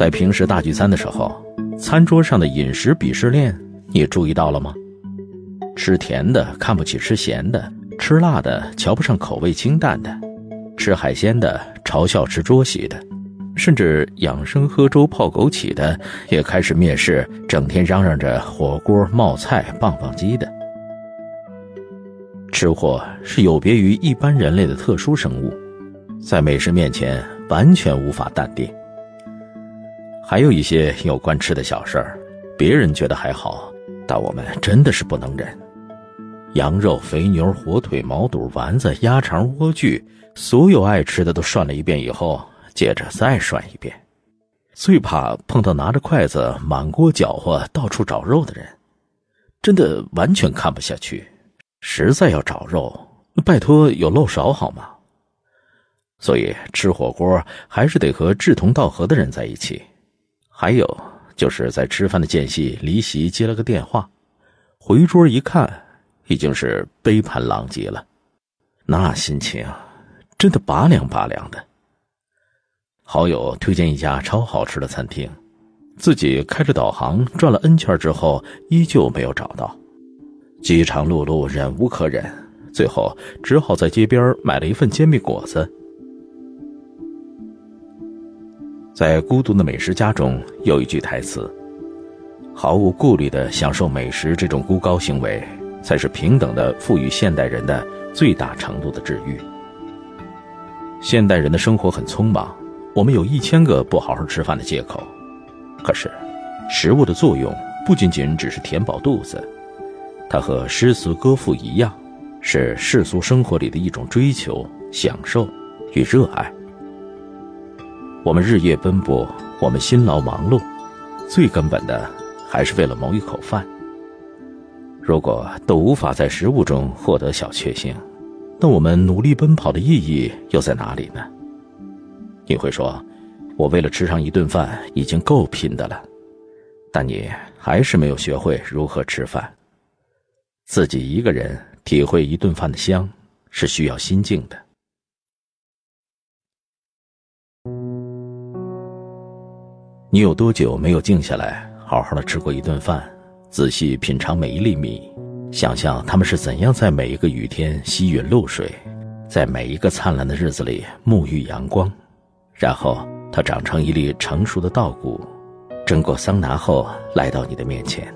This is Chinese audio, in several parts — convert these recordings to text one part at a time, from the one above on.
在平时大聚餐的时候，餐桌上的饮食鄙视链，你注意到了吗？吃甜的看不起吃咸的，吃辣的瞧不上口味清淡的，吃海鲜的嘲笑吃桌席的，甚至养生喝粥泡枸杞的，也开始蔑视整天嚷嚷着火锅冒菜棒棒鸡的。吃货是有别于一般人类的特殊生物，在美食面前完全无法淡定。还有一些有关吃的小事儿，别人觉得还好，但我们真的是不能忍。羊肉、肥牛、火腿、毛肚、丸子、鸭肠、莴苣，所有爱吃的都涮了一遍以后，接着再涮一遍。最怕碰到拿着筷子满锅搅和、到处找肉的人，真的完全看不下去。实在要找肉，拜托有漏勺好吗？所以吃火锅还是得和志同道合的人在一起。还有就是在吃饭的间隙离席接了个电话，回桌一看，已经是杯盘狼藉了，那心情真的拔凉拔凉的。好友推荐一家超好吃的餐厅，自己开着导航转了 N 圈之后，依旧没有找到。饥肠辘辘，忍无可忍，最后只好在街边买了一份煎饼果子。在《孤独的美食家》中有一句台词：“毫无顾虑的享受美食，这种孤高行为，才是平等的赋予现代人的最大程度的治愈。”现代人的生活很匆忙，我们有一千个不好好吃饭的借口。可是，食物的作用不仅仅只是填饱肚子。它和诗词歌赋一样，是世俗生活里的一种追求、享受与热爱。我们日夜奔波，我们辛劳忙碌，最根本的还是为了谋一口饭。如果都无法在食物中获得小确幸，那我们努力奔跑的意义又在哪里呢？你会说，我为了吃上一顿饭已经够拼的了，但你还是没有学会如何吃饭。自己一个人体会一顿饭的香，是需要心境的。你有多久没有静下来，好好的吃过一顿饭，仔细品尝每一粒米，想象它们是怎样在每一个雨天吸吮露水，在每一个灿烂的日子里沐浴阳光，然后它长成一粒成熟的稻谷，蒸过桑拿后来到你的面前。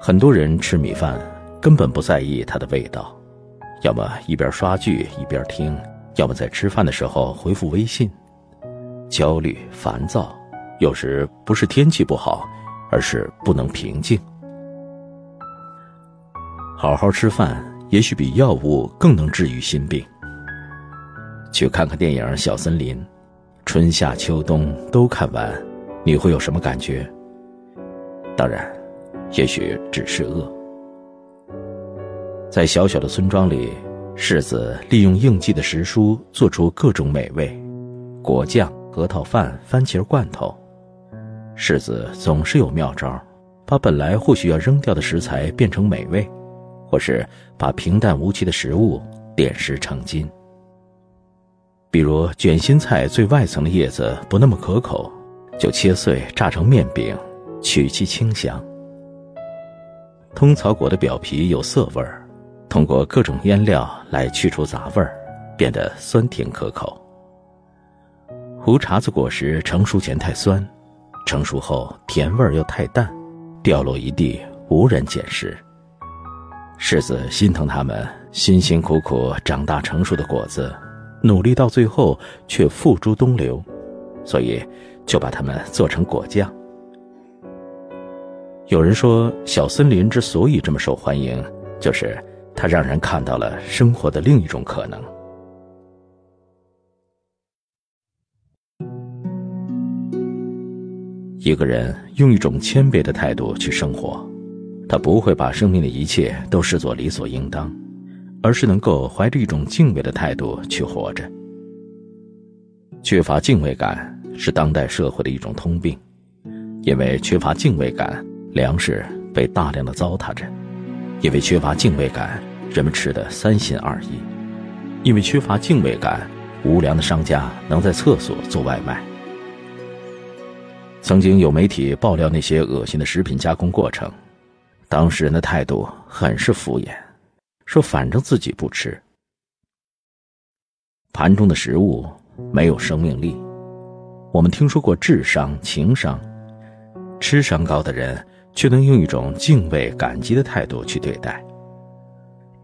很多人吃米饭，根本不在意它的味道，要么一边刷剧一边听，要么在吃饭的时候回复微信。焦虑、烦躁，有时不是天气不好，而是不能平静。好好吃饭，也许比药物更能治愈心病。去看看电影《小森林》，春夏秋冬都看完，你会有什么感觉？当然。也许只是饿。在小小的村庄里，世子利用应季的时蔬做出各种美味：果酱、核桃饭、番茄罐头。世子总是有妙招，把本来或许要扔掉的食材变成美味，或是把平淡无奇的食物点石成金。比如卷心菜最外层的叶子不那么可口，就切碎炸成面饼，取其清香。通草果的表皮有涩味儿，通过各种腌料来去除杂味儿，变得酸甜可口。胡茬子果实成熟前太酸，成熟后甜味儿又太淡，掉落一地，无人捡拾。世子心疼他们辛辛苦苦长大成熟的果子，努力到最后却付诸东流，所以就把它们做成果酱。有人说，小森林之所以这么受欢迎，就是它让人看到了生活的另一种可能。一个人用一种谦卑的态度去生活，他不会把生命的一切都视作理所应当，而是能够怀着一种敬畏的态度去活着。缺乏敬畏感是当代社会的一种通病，因为缺乏敬畏感。粮食被大量的糟蹋着，因为缺乏敬畏感，人们吃的三心二意；因为缺乏敬畏感，无良的商家能在厕所做外卖。曾经有媒体爆料那些恶心的食品加工过程，当事人的态度很是敷衍，说反正自己不吃。盘中的食物没有生命力，我们听说过智商、情商，吃商高的人却能用一种敬畏、感激的态度去对待。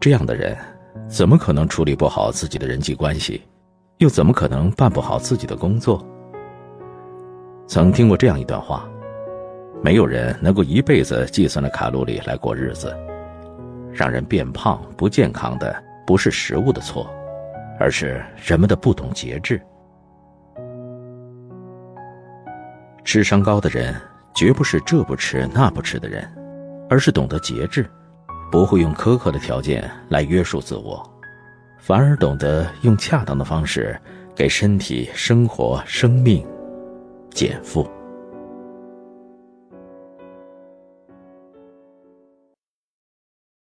这样的人，怎么可能处理不好自己的人际关系，又怎么可能办不好自己的工作？曾听过这样一段话：没有人能够一辈子计算着卡路里来过日子。让人变胖、不健康的不是食物的错，而是人们的不懂节制。智商高的人绝不是这不吃那不吃的人，而是懂得节制，不会用苛刻的条件来约束自我，反而懂得用恰当的方式给身体、生活、生命。减负。